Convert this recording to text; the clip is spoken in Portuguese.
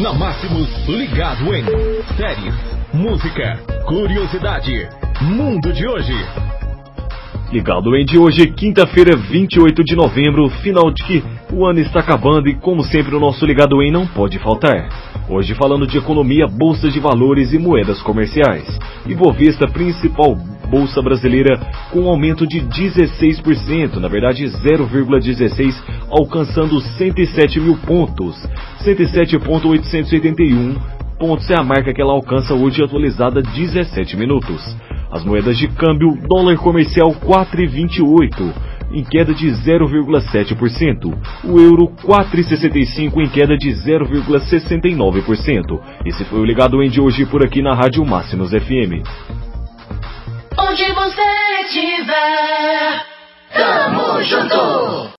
Na Máximos, ligado em séries, música, curiosidade, mundo de hoje. Ligado em de hoje, quinta-feira, 28 de novembro, final de que o ano está acabando e, como sempre, o nosso Ligado em não pode faltar. Hoje falando de economia, bolsas de valores e moedas comerciais. Ibovista, principal bolsa brasileira, com um aumento de 16%, na verdade 0,16, alcançando 107 mil pontos. 107.881 pontos é a marca que ela alcança hoje atualizada 17 minutos. As moedas de câmbio, dólar comercial 4,28, em queda de 0,7%. O euro 4,65 em queda de 0,69%. Esse foi o Ligado em de hoje por aqui na Rádio Máximos FM. Onde você estiver,